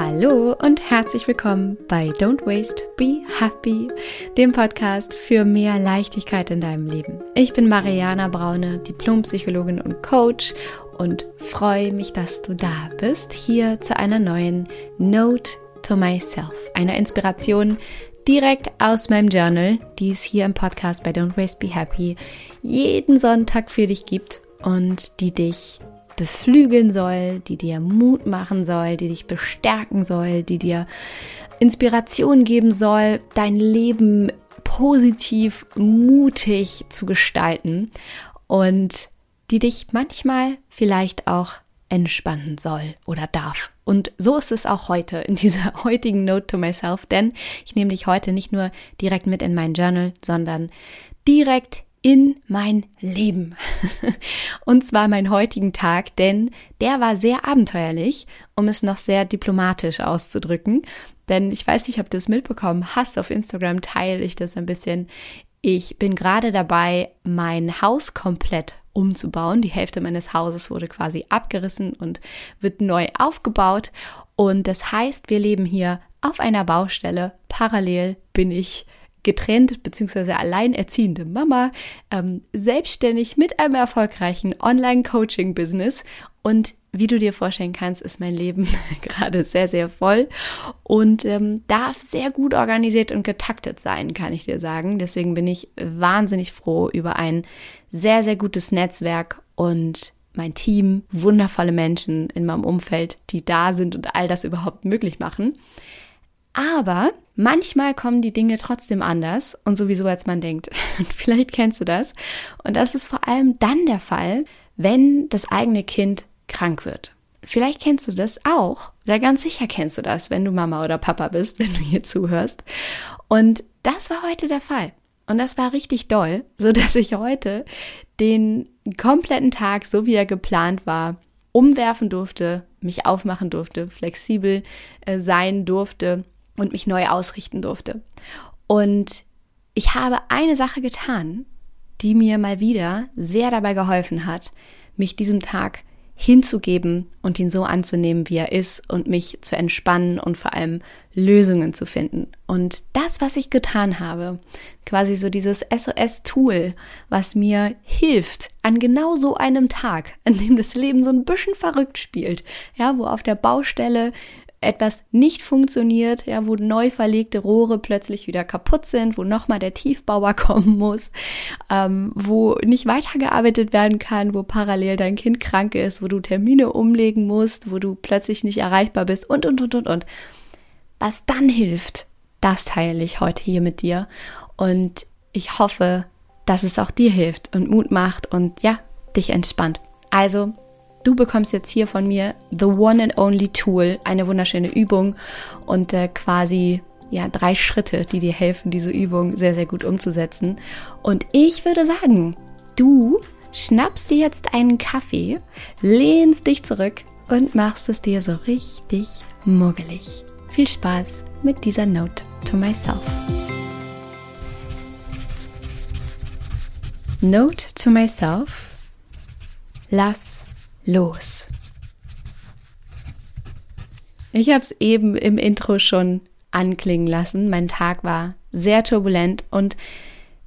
Hallo und herzlich willkommen bei Don't Waste, Be Happy, dem Podcast für mehr Leichtigkeit in deinem Leben. Ich bin Mariana Braune, Diplompsychologin und Coach und freue mich, dass du da bist, hier zu einer neuen Note to Myself, einer Inspiration direkt aus meinem Journal, die es hier im Podcast bei Don't Waste, Be Happy jeden Sonntag für dich gibt und die dich beflügeln soll, die dir Mut machen soll, die dich bestärken soll, die dir Inspiration geben soll, dein Leben positiv, mutig zu gestalten und die dich manchmal vielleicht auch entspannen soll oder darf. Und so ist es auch heute in dieser heutigen Note to Myself, denn ich nehme dich heute nicht nur direkt mit in mein Journal, sondern direkt in mein Leben. Und zwar meinen heutigen Tag, denn der war sehr abenteuerlich, um es noch sehr diplomatisch auszudrücken. Denn ich weiß nicht, ob du es mitbekommen hast, auf Instagram teile ich das ein bisschen. Ich bin gerade dabei, mein Haus komplett umzubauen. Die Hälfte meines Hauses wurde quasi abgerissen und wird neu aufgebaut. Und das heißt, wir leben hier auf einer Baustelle. Parallel bin ich getrennt bzw. alleinerziehende Mama, ähm, selbstständig mit einem erfolgreichen Online-Coaching-Business und wie du dir vorstellen kannst, ist mein Leben gerade sehr, sehr voll und ähm, darf sehr gut organisiert und getaktet sein, kann ich dir sagen. Deswegen bin ich wahnsinnig froh über ein sehr, sehr gutes Netzwerk und mein Team, wundervolle Menschen in meinem Umfeld, die da sind und all das überhaupt möglich machen. Aber manchmal kommen die Dinge trotzdem anders und sowieso als man denkt. Und vielleicht kennst du das. Und das ist vor allem dann der Fall, wenn das eigene Kind krank wird. Vielleicht kennst du das auch, oder ganz sicher kennst du das, wenn du Mama oder Papa bist, wenn du hier zuhörst. Und das war heute der Fall. Und das war richtig doll, so dass ich heute den kompletten Tag, so wie er geplant war, umwerfen durfte, mich aufmachen durfte, flexibel äh, sein durfte und mich neu ausrichten durfte. Und ich habe eine Sache getan, die mir mal wieder sehr dabei geholfen hat, mich diesem Tag hinzugeben und ihn so anzunehmen, wie er ist und mich zu entspannen und vor allem Lösungen zu finden. Und das, was ich getan habe, quasi so dieses SOS-Tool, was mir hilft an genau so einem Tag, an dem das Leben so ein bisschen verrückt spielt, ja, wo auf der Baustelle etwas nicht funktioniert, ja, wo neu verlegte Rohre plötzlich wieder kaputt sind, wo nochmal der Tiefbauer kommen muss, ähm, wo nicht weitergearbeitet werden kann, wo parallel dein Kind krank ist, wo du Termine umlegen musst, wo du plötzlich nicht erreichbar bist und, und, und, und, und. Was dann hilft, das teile ich heute hier mit dir und ich hoffe, dass es auch dir hilft und Mut macht und ja, dich entspannt. Also Du bekommst jetzt hier von mir The One and Only Tool, eine wunderschöne Übung und äh, quasi ja drei Schritte, die dir helfen, diese Übung sehr, sehr gut umzusetzen. Und ich würde sagen, du schnappst dir jetzt einen Kaffee, lehnst dich zurück und machst es dir so richtig muggelig. Viel Spaß mit dieser Note to myself. Note to myself. Lass los. Ich habe es eben im Intro schon anklingen lassen. Mein Tag war sehr turbulent und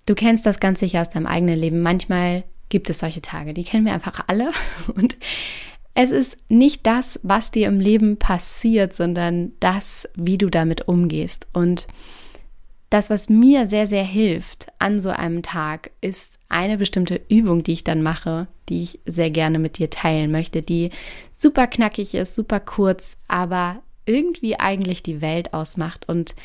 du kennst das ganz sicher aus deinem eigenen Leben. Manchmal gibt es solche Tage, die kennen wir einfach alle. Und es ist nicht das, was dir im Leben passiert, sondern das, wie du damit umgehst. Und das, was mir sehr, sehr hilft an so einem Tag, ist eine bestimmte Übung, die ich dann mache, die ich sehr gerne mit dir teilen möchte, die super knackig ist, super kurz, aber irgendwie eigentlich die Welt ausmacht und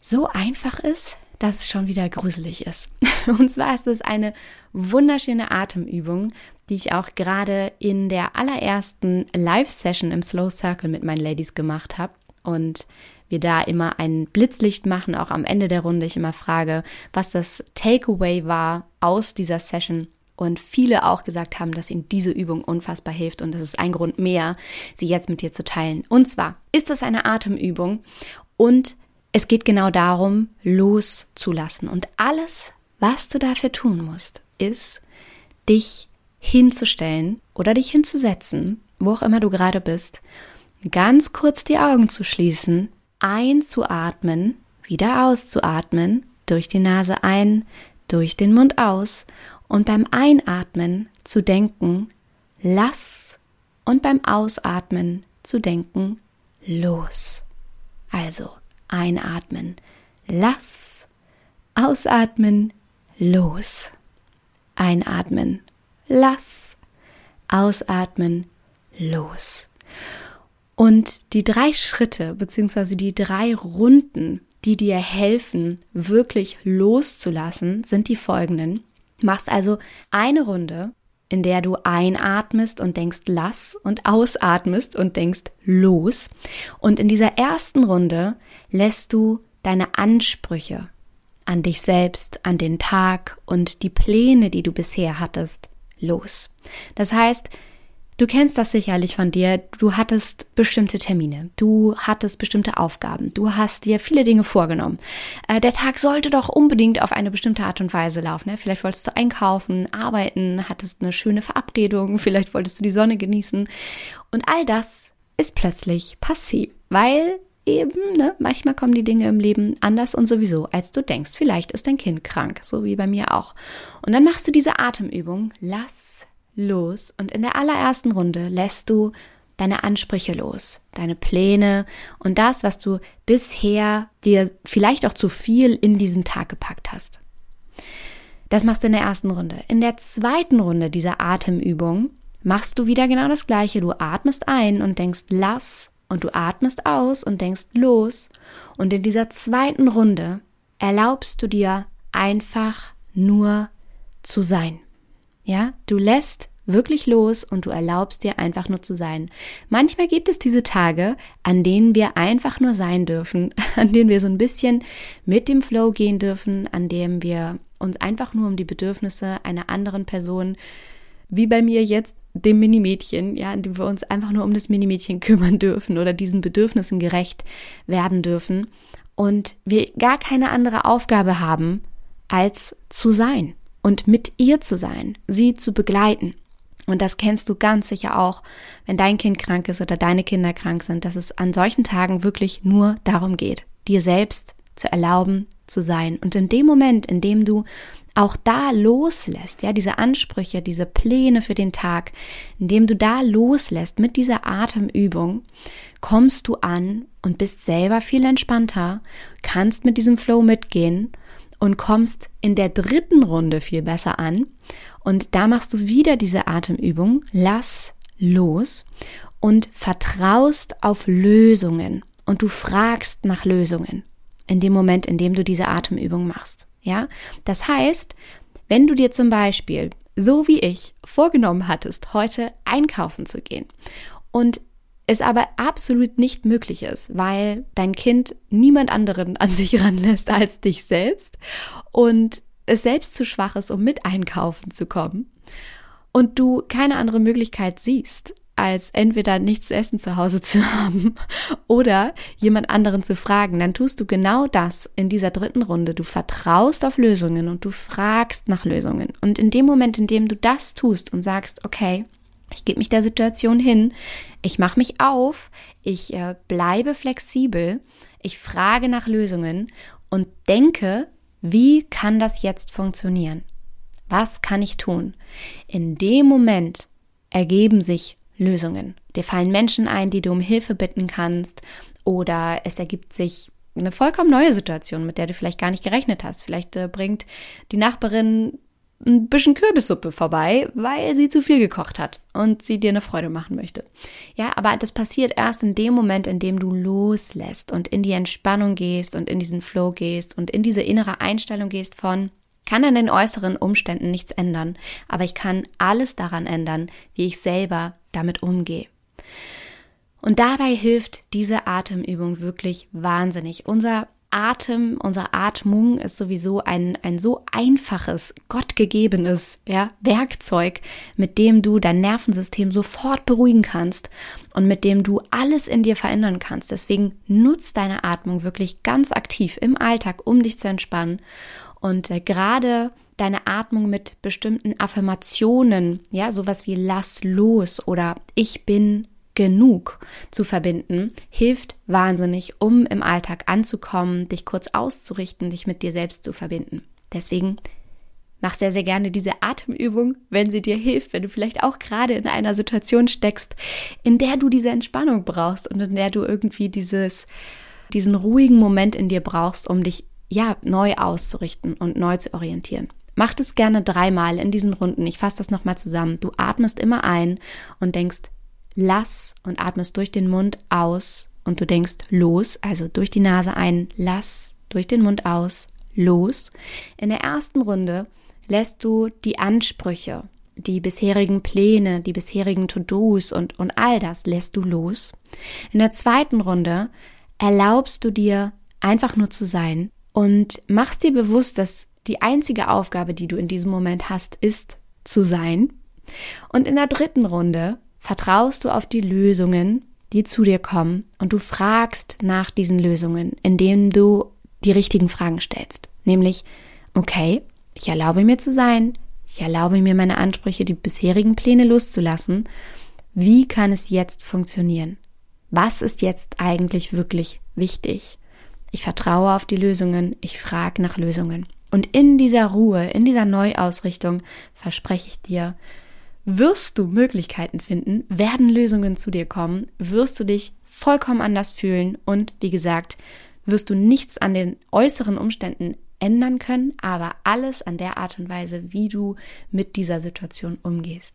so einfach ist, dass es schon wieder gruselig ist. Und zwar ist es eine wunderschöne Atemübung, die ich auch gerade in der allerersten Live-Session im Slow Circle mit meinen Ladies gemacht habe. Und wir da immer ein Blitzlicht machen, auch am Ende der Runde ich immer frage, was das Takeaway war aus dieser Session. Und viele auch gesagt haben, dass ihnen diese Übung unfassbar hilft und das ist ein Grund mehr, sie jetzt mit dir zu teilen. Und zwar ist das eine Atemübung und es geht genau darum, loszulassen. Und alles, was du dafür tun musst, ist, dich hinzustellen oder dich hinzusetzen, wo auch immer du gerade bist, ganz kurz die Augen zu schließen, einzuatmen, wieder auszuatmen, durch die Nase ein, durch den Mund aus und beim Einatmen zu denken, lass und beim Ausatmen zu denken, los. Also einatmen, lass, ausatmen, los. Einatmen, lass, ausatmen, los. Und die drei Schritte bzw. die drei Runden, die dir helfen, wirklich loszulassen, sind die folgenden. Machst also eine Runde, in der du einatmest und denkst lass und ausatmest und denkst los. Und in dieser ersten Runde lässt du deine Ansprüche an dich selbst, an den Tag und die Pläne, die du bisher hattest, los. Das heißt, Du kennst das sicherlich von dir. Du hattest bestimmte Termine. Du hattest bestimmte Aufgaben. Du hast dir viele Dinge vorgenommen. Äh, der Tag sollte doch unbedingt auf eine bestimmte Art und Weise laufen. Ne? Vielleicht wolltest du einkaufen, arbeiten, hattest eine schöne Verabredung. Vielleicht wolltest du die Sonne genießen. Und all das ist plötzlich passé, weil eben, ne, manchmal kommen die Dinge im Leben anders und sowieso, als du denkst. Vielleicht ist dein Kind krank, so wie bei mir auch. Und dann machst du diese Atemübung. Lass los und in der allerersten Runde lässt du deine Ansprüche los, deine Pläne und das, was du bisher dir vielleicht auch zu viel in diesen Tag gepackt hast. Das machst du in der ersten Runde. In der zweiten Runde dieser Atemübung machst du wieder genau das gleiche. Du atmest ein und denkst lass und du atmest aus und denkst los. Und in dieser zweiten Runde erlaubst du dir einfach nur zu sein. Ja, du lässt wirklich los und du erlaubst dir einfach nur zu sein. Manchmal gibt es diese Tage, an denen wir einfach nur sein dürfen, an denen wir so ein bisschen mit dem Flow gehen dürfen, an dem wir uns einfach nur um die Bedürfnisse einer anderen Person, wie bei mir jetzt dem Minimädchen, ja, in dem wir uns einfach nur um das Minimädchen kümmern dürfen oder diesen Bedürfnissen gerecht werden dürfen und wir gar keine andere Aufgabe haben, als zu sein und mit ihr zu sein, sie zu begleiten. Und das kennst du ganz sicher auch, wenn dein Kind krank ist oder deine Kinder krank sind, dass es an solchen Tagen wirklich nur darum geht, dir selbst zu erlauben zu sein. Und in dem Moment, in dem du auch da loslässt, ja, diese Ansprüche, diese Pläne für den Tag, indem du da loslässt mit dieser Atemübung, kommst du an und bist selber viel entspannter, kannst mit diesem Flow mitgehen und kommst in der dritten Runde viel besser an. Und da machst du wieder diese Atemübung. Lass los und vertraust auf Lösungen und du fragst nach Lösungen in dem Moment, in dem du diese Atemübung machst. Ja, das heißt, wenn du dir zum Beispiel, so wie ich, vorgenommen hattest, heute einkaufen zu gehen und es aber absolut nicht möglich ist, weil dein Kind niemand anderen an sich ranlässt als dich selbst und es selbst zu schwach ist, um mit einkaufen zu kommen und du keine andere Möglichkeit siehst, als entweder nichts zu essen zu Hause zu haben oder jemand anderen zu fragen, dann tust du genau das in dieser dritten Runde. Du vertraust auf Lösungen und du fragst nach Lösungen. Und in dem Moment, in dem du das tust und sagst, okay, ich gebe mich der Situation hin, ich mache mich auf, ich äh, bleibe flexibel, ich frage nach Lösungen und denke, wie kann das jetzt funktionieren? Was kann ich tun? In dem Moment ergeben sich Lösungen. Dir fallen Menschen ein, die du um Hilfe bitten kannst oder es ergibt sich eine vollkommen neue Situation, mit der du vielleicht gar nicht gerechnet hast. Vielleicht äh, bringt die Nachbarin ein bisschen Kürbissuppe vorbei, weil sie zu viel gekocht hat und sie dir eine Freude machen möchte. Ja, aber das passiert erst in dem Moment, in dem du loslässt und in die Entspannung gehst und in diesen Flow gehst und in diese innere Einstellung gehst von, kann an den äußeren Umständen nichts ändern, aber ich kann alles daran ändern, wie ich selber damit umgehe. Und dabei hilft diese Atemübung wirklich wahnsinnig. Unser Atem, unsere Atmung ist sowieso ein, ein so einfaches, gottgegebenes ja, Werkzeug, mit dem du dein Nervensystem sofort beruhigen kannst und mit dem du alles in dir verändern kannst. Deswegen nutz deine Atmung wirklich ganz aktiv im Alltag, um dich zu entspannen. Und äh, gerade deine Atmung mit bestimmten Affirmationen, ja, sowas wie lass los oder ich bin genug zu verbinden, hilft wahnsinnig, um im Alltag anzukommen, dich kurz auszurichten, dich mit dir selbst zu verbinden. Deswegen mach sehr, sehr gerne diese Atemübung, wenn sie dir hilft, wenn du vielleicht auch gerade in einer Situation steckst, in der du diese Entspannung brauchst und in der du irgendwie dieses, diesen ruhigen Moment in dir brauchst, um dich ja neu auszurichten und neu zu orientieren. Mach das gerne dreimal in diesen Runden. Ich fasse das nochmal zusammen. Du atmest immer ein und denkst, lass und atmest durch den Mund aus und du denkst los, also durch die Nase ein, lass, durch den Mund aus, los. In der ersten Runde lässt du die Ansprüche, die bisherigen Pläne, die bisherigen To-Dos und, und all das lässt du los. In der zweiten Runde erlaubst du dir einfach nur zu sein und machst dir bewusst, dass die einzige Aufgabe, die du in diesem Moment hast, ist zu sein. Und in der dritten Runde vertraust du auf die Lösungen, die zu dir kommen und du fragst nach diesen Lösungen, indem du die richtigen Fragen stellst. Nämlich, okay, ich erlaube mir zu sein, ich erlaube mir meine Ansprüche, die bisherigen Pläne loszulassen. Wie kann es jetzt funktionieren? Was ist jetzt eigentlich wirklich wichtig? Ich vertraue auf die Lösungen, ich frage nach Lösungen. Und in dieser Ruhe, in dieser Neuausrichtung verspreche ich dir, wirst du Möglichkeiten finden, werden Lösungen zu dir kommen, wirst du dich vollkommen anders fühlen und wie gesagt, wirst du nichts an den äußeren Umständen ändern können, aber alles an der Art und Weise, wie du mit dieser Situation umgehst.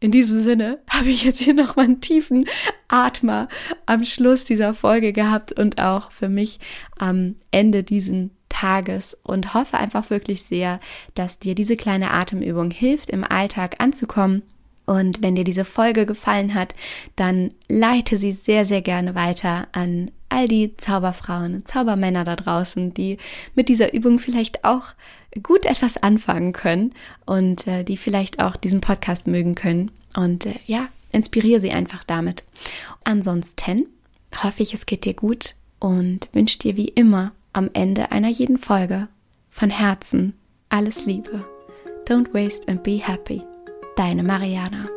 In diesem Sinne habe ich jetzt hier nochmal einen tiefen Atmer am Schluss dieser Folge gehabt und auch für mich am Ende diesen Tages und hoffe einfach wirklich sehr, dass dir diese kleine Atemübung hilft, im Alltag anzukommen. Und wenn dir diese Folge gefallen hat, dann leite sie sehr, sehr gerne weiter an all die Zauberfrauen und Zaubermänner da draußen, die mit dieser Übung vielleicht auch gut etwas anfangen können und äh, die vielleicht auch diesen Podcast mögen können. Und äh, ja, inspiriere sie einfach damit. Ansonsten hoffe ich, es geht dir gut und wünsche dir wie immer am Ende einer jeden Folge von Herzen alles Liebe. Don't waste and be happy. Deine Mariana.